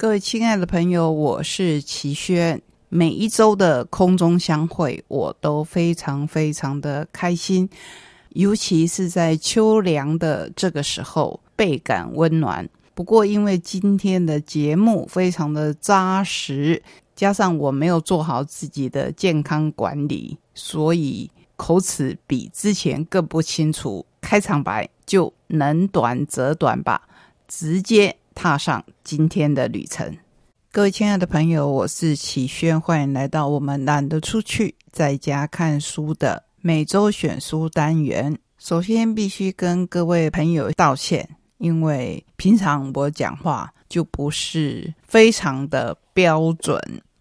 各位亲爱的朋友，我是齐轩。每一周的空中相会，我都非常非常的开心，尤其是在秋凉的这个时候，倍感温暖。不过，因为今天的节目非常的扎实，加上我没有做好自己的健康管理，所以口齿比之前更不清楚。开场白就能短则短吧，直接。踏上今天的旅程，各位亲爱的朋友，我是启轩，欢迎来到我们懒得出去，在家看书的每周选书单元。首先，必须跟各位朋友道歉，因为平常我讲话就不是非常的标准，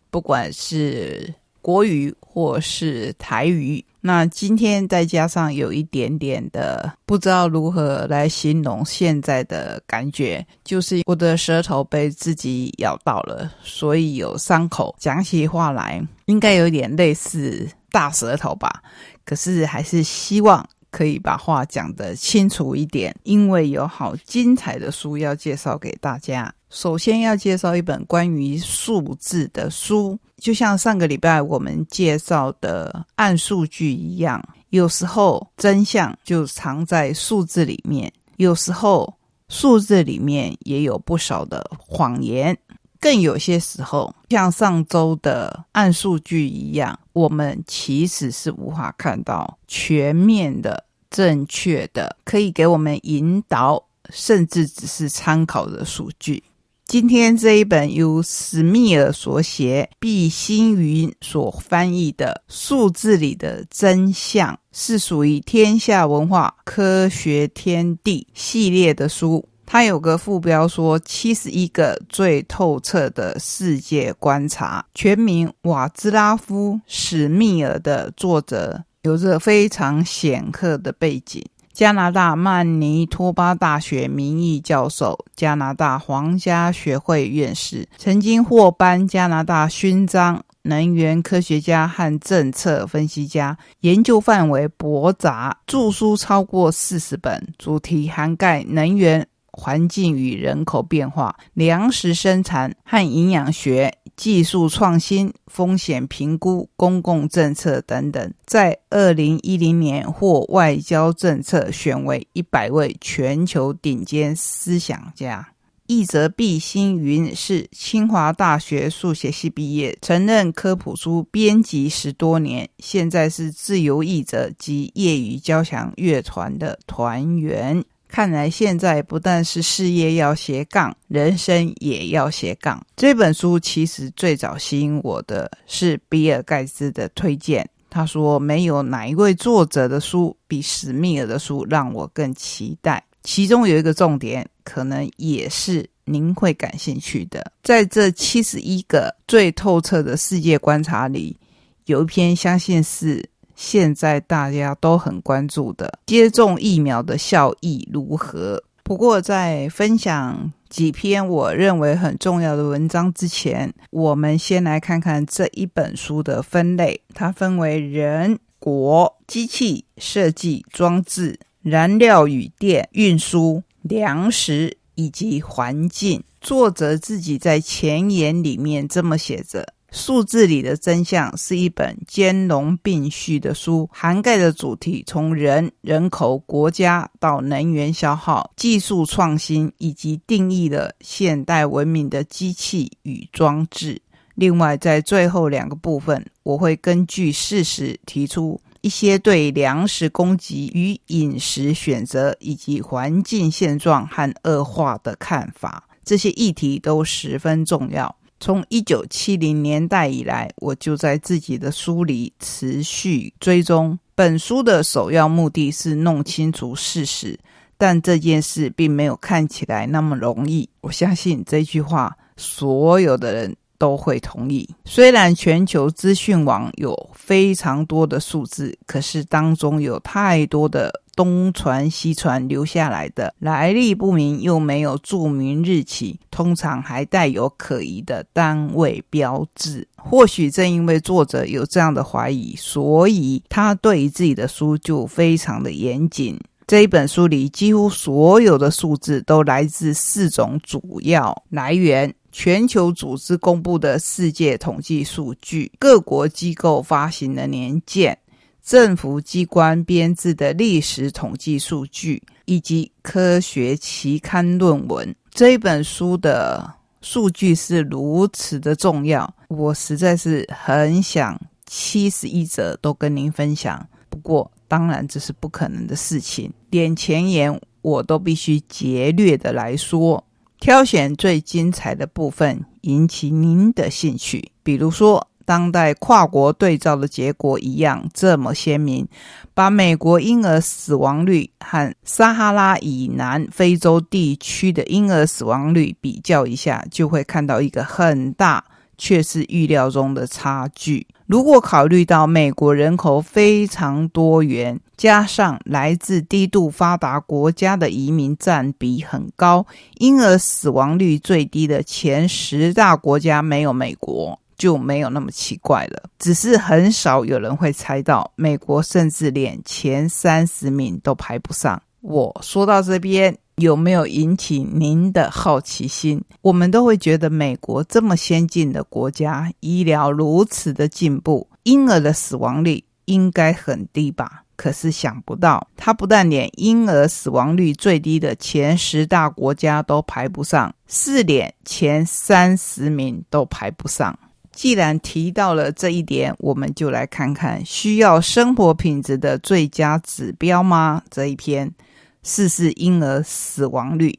不管是国语或是台语。那今天再加上有一点点的不知道如何来形容现在的感觉，就是我的舌头被自己咬到了，所以有伤口，讲起话来应该有点类似大舌头吧。可是还是希望可以把话讲得清楚一点，因为有好精彩的书要介绍给大家。首先要介绍一本关于数字的书，就像上个礼拜我们介绍的《暗数据》一样。有时候真相就藏在数字里面，有时候数字里面也有不少的谎言。更有些时候，像上周的《暗数据》一样，我们其实是无法看到全面的、正确的，可以给我们引导，甚至只是参考的数据。今天这一本由史密尔所写、毕星云所翻译的《数字里的真相》，是属于天下文化科学天地系列的书。它有个副标说：“七十一个最透彻的世界观察。”全名瓦兹拉夫·史密尔的作者有着非常显赫的背景。加拿大曼尼托巴大学名誉教授，加拿大皇家学会院士，曾经获颁加拿大勋章。能源科学家和政策分析家，研究范围博杂，著书超过四十本，主题涵盖能源、环境与人口变化、粮食生产和营养学。技术创新、风险评估、公共政策等等，在二零一零年获外交政策选为一百位全球顶尖思想家。译者毕星云是清华大学数学系毕业，曾任科普书编辑十多年，现在是自由译者及业余交响乐团的团员。看来现在不但是事业要斜杠，人生也要斜杠。这本书其实最早吸引我的是比尔盖茨的推荐。他说：“没有哪一位作者的书比史密尔的书让我更期待。”其中有一个重点，可能也是您会感兴趣的。在这七十一个最透彻的世界观察里，有一篇相信是。现在大家都很关注的接种疫苗的效益如何？不过在分享几篇我认为很重要的文章之前，我们先来看看这一本书的分类。它分为人、国、机器、设计、装置、燃料与电、运输、粮食以及环境。作者自己在前言里面这么写着。数字里的真相是一本兼容并蓄的书，涵盖的主题从人、人口、国家到能源消耗、技术创新，以及定义了现代文明的机器与装置。另外，在最后两个部分，我会根据事实提出一些对粮食供给与饮食选择，以及环境现状和恶化的看法。这些议题都十分重要。从一九七零年代以来，我就在自己的书里持续追踪。本书的首要目的是弄清楚事实，但这件事并没有看起来那么容易。我相信这句话，所有的人都会同意。虽然全球资讯网有非常多的数字，可是当中有太多的。东传西传留下来的来历不明又没有注明日期，通常还带有可疑的单位标志。或许正因为作者有这样的怀疑，所以他对于自己的书就非常的严谨。这一本书里几乎所有的数字都来自四种主要来源：全球组织公布的世界统计数据、各国机构发行的年鉴、政府机关编制的历史统计数据，以及科学期刊论文。这一本书的数据是如此的重要，我实在是很想七十一则都跟您分享。不过，当然这是不可能的事情。点前言，我都必须节略的来说，挑选最精彩的部分，引起您的兴趣。比如说。当代跨国对照的结果一样这么鲜明，把美国婴儿死亡率和撒哈拉以南非洲地区的婴儿死亡率比较一下，就会看到一个很大却是预料中的差距。如果考虑到美国人口非常多元，加上来自低度发达国家的移民占比很高，婴儿死亡率最低的前十大国家没有美国。就没有那么奇怪了，只是很少有人会猜到，美国甚至连前三十名都排不上。我说到这边，有没有引起您的好奇心？我们都会觉得美国这么先进的国家，医疗如此的进步，婴儿的死亡率应该很低吧？可是想不到，它不但连婴儿死亡率最低的前十大国家都排不上，四连前三十名都排不上。既然提到了这一点，我们就来看看需要生活品质的最佳指标吗？这一篇试试婴儿死亡率，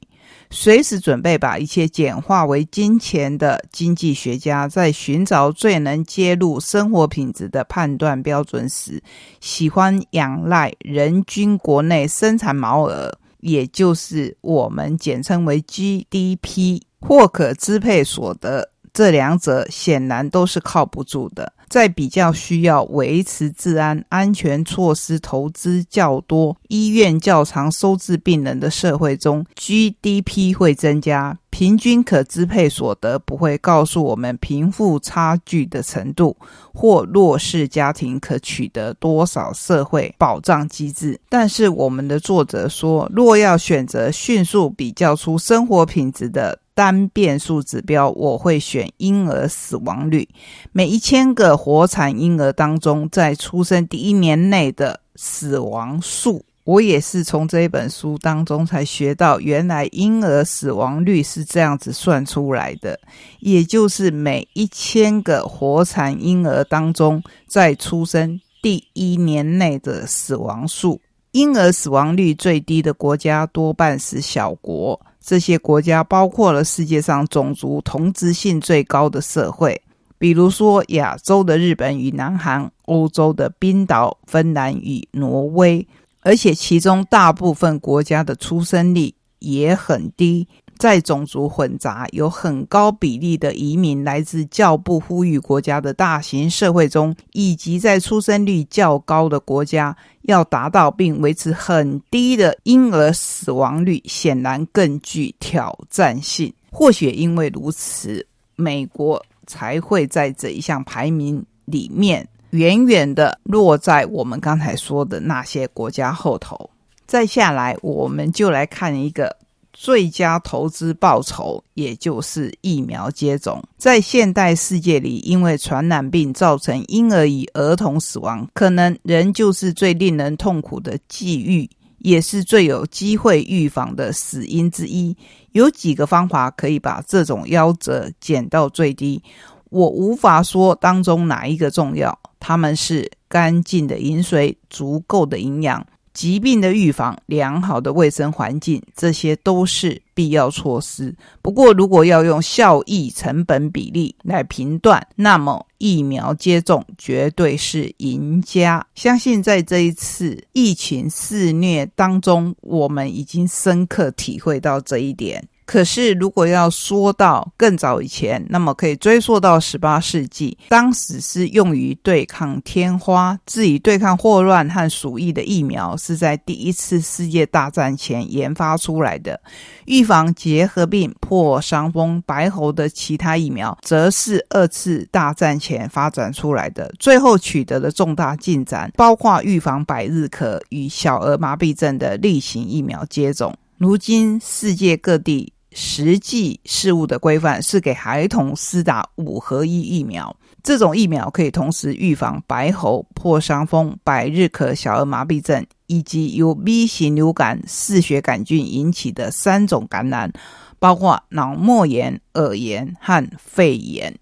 随时准备把一切简化为金钱的经济学家，在寻找最能揭露生活品质的判断标准时，喜欢仰赖人均国内生产毛额，也就是我们简称为 GDP 或可支配所得。这两者显然都是靠不住的。在比较需要维持治安、安全措施投资较多、医院较常收治病人的社会中，GDP 会增加，平均可支配所得不会告诉我们贫富差距的程度，或弱势家庭可取得多少社会保障机制。但是，我们的作者说，若要选择迅速比较出生活品质的，单变数指标，我会选婴儿死亡率。每一千个活产婴儿当中，在出生第一年内的死亡数，我也是从这一本书当中才学到，原来婴儿死亡率是这样子算出来的，也就是每一千个活产婴儿当中，在出生第一年内的死亡数。婴儿死亡率最低的国家多半是小国。这些国家包括了世界上种族同质性最高的社会，比如说亚洲的日本与南韩，欧洲的冰岛、芬兰与挪威，而且其中大部分国家的出生率也很低。在种族混杂、有很高比例的移民来自较不富裕国家的大型社会中，以及在出生率较高的国家，要达到并维持很低的婴儿死亡率，显然更具挑战性。或许因为如此，美国才会在这一项排名里面远远的落在我们刚才说的那些国家后头。再下来，我们就来看一个。最佳投资报酬，也就是疫苗接种，在现代世界里，因为传染病造成婴儿与儿童死亡，可能仍就是最令人痛苦的际遇，也是最有机会预防的死因之一。有几个方法可以把这种夭折减到最低，我无法说当中哪一个重要。他们是干净的饮水、足够的营养。疾病的预防、良好的卫生环境，这些都是必要措施。不过，如果要用效益成本比例来评断，那么疫苗接种绝对是赢家。相信在这一次疫情肆虐当中，我们已经深刻体会到这一点。可是，如果要说到更早以前，那么可以追溯到十八世纪，当时是用于对抗天花、治以对抗霍乱和鼠疫的疫苗，是在第一次世界大战前研发出来的。预防结核病、破伤风、白喉的其他疫苗，则是二次大战前发展出来的。最后取得的重大进展，包括预防百日咳与小儿麻痹症的例行疫苗接种。如今，世界各地。实际事物的规范是给孩童施打五合一疫苗。这种疫苗可以同时预防白喉、破伤风、百日咳、小儿麻痹症，以及由 B 型流感嗜血杆菌引起的三种感染，包括脑膜炎、耳炎和肺炎。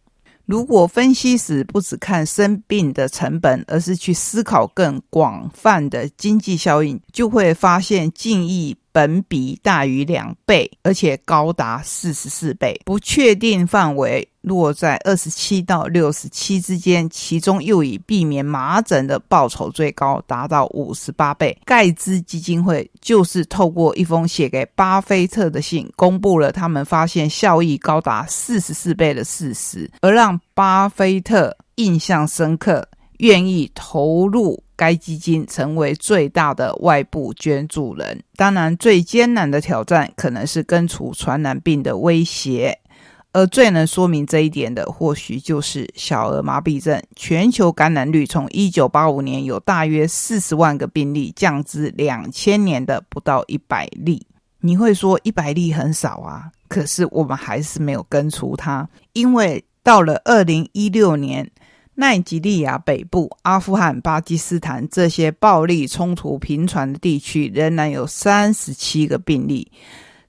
如果分析时不只看生病的成本，而是去思考更广泛的经济效应，就会发现近义本比大于两倍，而且高达四十四倍。不确定范围。落在二十七到六十七之间，其中又以避免麻疹的报酬最高，达到五十八倍。盖茨基金会就是透过一封写给巴菲特的信，公布了他们发现效益高达四十四倍的事实，而让巴菲特印象深刻，愿意投入该基金，成为最大的外部捐助人。当然，最艰难的挑战可能是根除传染病的威胁。而最能说明这一点的，或许就是小儿麻痹症。全球感染率从一九八五年有大约四十万个病例，降至两千年的不到一百例。你会说一百例很少啊？可是我们还是没有根除它，因为到了二零一六年，奈及利亚北部、阿富汗、巴基斯坦这些暴力冲突频传的地区，仍然有三十七个病例。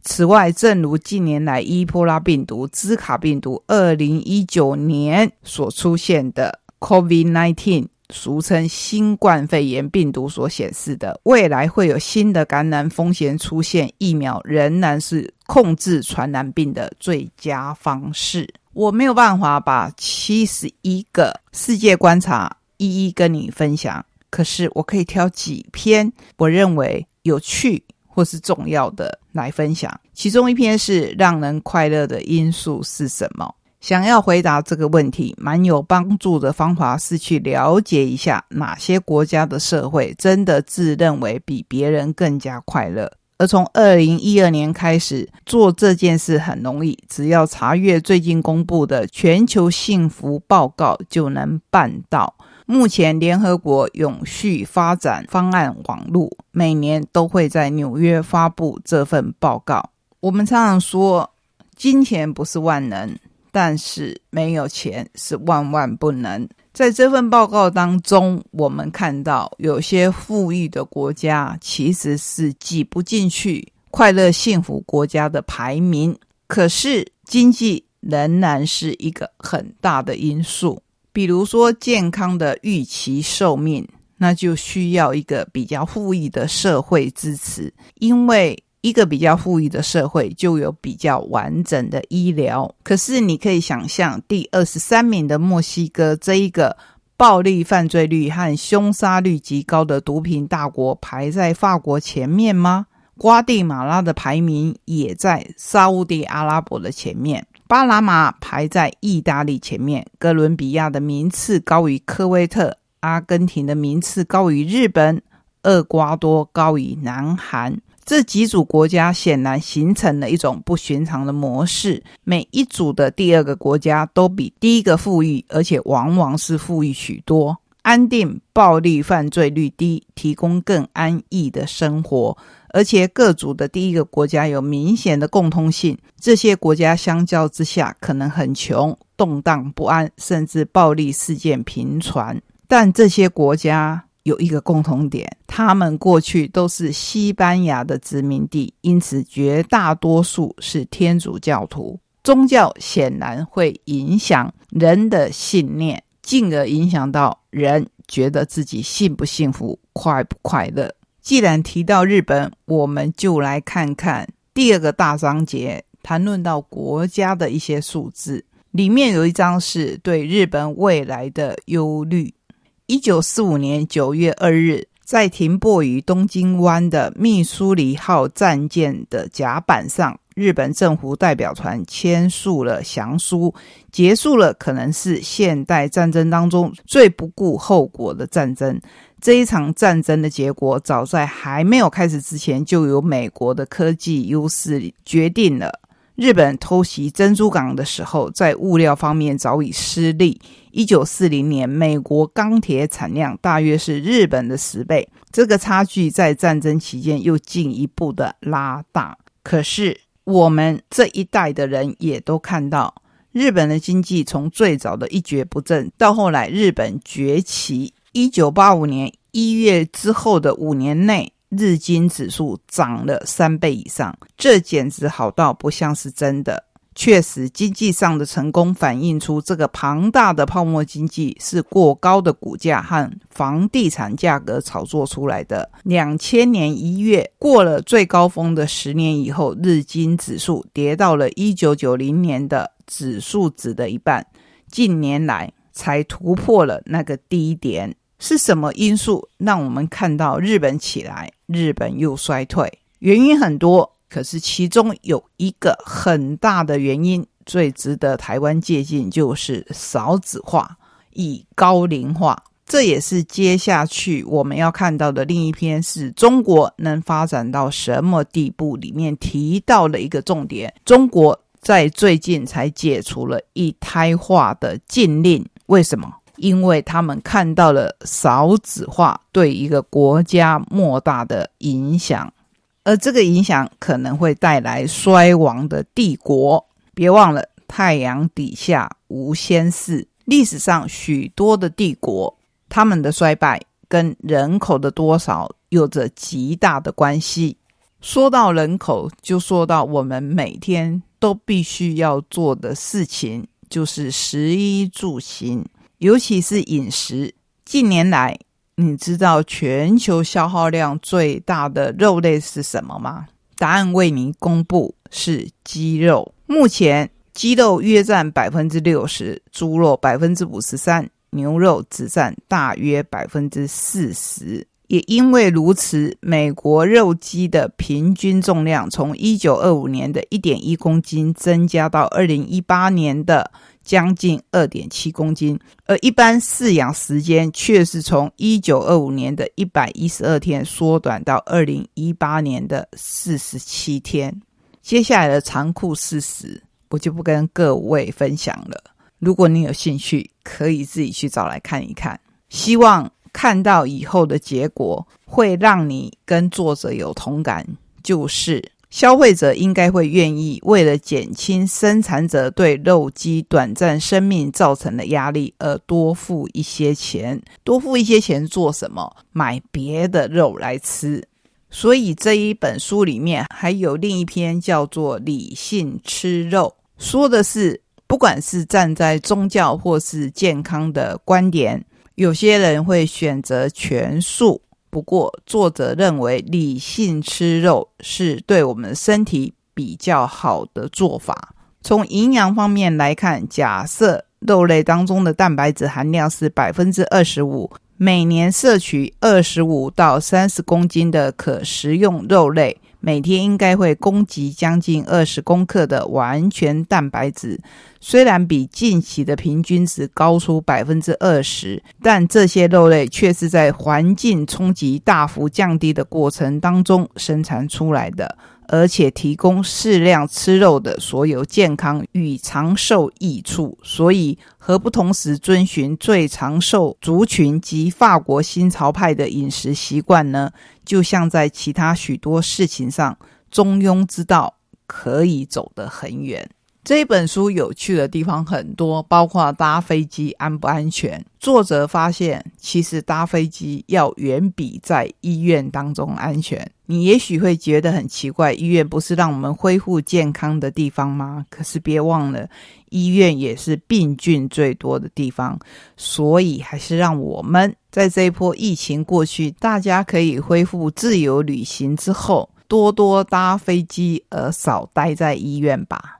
此外，正如近年来伊波拉病毒、兹卡病毒、二零一九年所出现的 COVID-19，俗称新冠肺炎病毒所显示的，未来会有新的感染风险出现，疫苗仍然是控制传染病的最佳方式。我没有办法把七十一个世界观察一一跟你分享，可是我可以挑几篇我认为有趣。或是重要的来分享，其中一篇是让人快乐的因素是什么？想要回答这个问题，蛮有帮助的方法是去了解一下哪些国家的社会真的自认为比别人更加快乐。而从二零一二年开始做这件事很容易，只要查阅最近公布的全球幸福报告就能办到。目前，联合国永续发展方案网路每年都会在纽约发布这份报告。我们常常说，金钱不是万能，但是没有钱是万万不能。在这份报告当中，我们看到有些富裕的国家其实是挤不进去快乐幸福国家的排名，可是经济仍然是一个很大的因素。比如说，健康的预期寿命，那就需要一个比较富裕的社会支持，因为一个比较富裕的社会就有比较完整的医疗。可是，你可以想象，第二十三名的墨西哥这一个暴力犯罪率和凶杀率极高的毒品大国，排在法国前面吗？瓜地马拉的排名也在沙地阿拉伯的前面。巴拿马排在意大利前面，哥伦比亚的名次高于科威特，阿根廷的名次高于日本，厄瓜多高于南韩。这几组国家显然形成了一种不寻常的模式，每一组的第二个国家都比第一个富裕，而且往往是富裕许多，安定暴力犯罪率低，提供更安逸的生活。而且各组的第一个国家有明显的共通性，这些国家相较之下可能很穷、动荡不安，甚至暴力事件频传。但这些国家有一个共同点，他们过去都是西班牙的殖民地，因此绝大多数是天主教徒。宗教显然会影响人的信念，进而影响到人觉得自己幸不幸福、快不快乐。既然提到日本，我们就来看看第二个大章节，谈论到国家的一些数字。里面有一章是对日本未来的忧虑。一九四五年九月二日，在停泊于东京湾的密苏里号战舰的甲板上，日本政府代表团签署了降书，结束了可能是现代战争当中最不顾后果的战争。这一场战争的结果，早在还没有开始之前，就由美国的科技优势决定了。日本偷袭珍珠港的时候，在物料方面早已失利。一九四零年，美国钢铁产量大约是日本的十倍，这个差距在战争期间又进一步的拉大。可是，我们这一代的人也都看到，日本的经济从最早的一蹶不振，到后来日本崛起，一九八五年一月之后的五年内。日经指数涨了三倍以上，这简直好到不像是真的。确实，经济上的成功反映出这个庞大的泡沫经济是过高的股价和房地产价格炒作出来的。两千年一月过了最高峰的十年以后，日经指数跌到了一九九零年的指数值的一半，近年来才突破了那个低点。是什么因素让我们看到日本起来，日本又衰退？原因很多，可是其中有一个很大的原因，最值得台湾借鉴，就是少子化、以高龄化。这也是接下去我们要看到的另一篇，是中国能发展到什么地步？里面提到了一个重点：中国在最近才解除了一胎化的禁令，为什么？因为他们看到了少子化对一个国家莫大的影响，而这个影响可能会带来衰亡的帝国。别忘了，太阳底下无仙事。历史上许多的帝国，他们的衰败跟人口的多少有着极大的关系。说到人口，就说到我们每天都必须要做的事情，就是食衣住行。尤其是饮食，近年来，你知道全球消耗量最大的肉类是什么吗？答案为您公布，是鸡肉。目前，鸡肉约占百分之六十，猪肉百分之五十三，牛肉只占大约百分之四十。也因为如此，美国肉鸡的平均重量从一九二五年的一点一公斤增加到二零一八年的。将近二点七公斤，而一般饲养时间却是从一九二五年的一百一十二天缩短到二零一八年的四十七天。接下来的残酷事实，我就不跟各位分享了。如果你有兴趣，可以自己去找来看一看。希望看到以后的结果，会让你跟作者有同感，就是。消费者应该会愿意为了减轻生产者对肉鸡短暂生命造成的压力而多付一些钱，多付一些钱做什么？买别的肉来吃。所以这一本书里面还有另一篇叫做《理性吃肉》，说的是不管是站在宗教或是健康的观点，有些人会选择全素。不过，作者认为理性吃肉是对我们身体比较好的做法。从营养方面来看，假设肉类当中的蛋白质含量是百分之二十五，每年摄取二十五到三十公斤的可食用肉类。每天应该会供给将近二十公克的完全蛋白质，虽然比近期的平均值高出百分之二十，但这些肉类却是在环境冲击大幅降低的过程当中生产出来的。而且提供适量吃肉的所有健康与长寿益处，所以何不同时遵循最长寿族群及法国新潮派的饮食习惯呢？就像在其他许多事情上，中庸之道可以走得很远。这本书有趣的地方很多，包括搭飞机安不安全。作者发现，其实搭飞机要远比在医院当中安全。你也许会觉得很奇怪，医院不是让我们恢复健康的地方吗？可是别忘了，医院也是病菌最多的地方。所以，还是让我们在这一波疫情过去，大家可以恢复自由旅行之后，多多搭飞机，而少待在医院吧。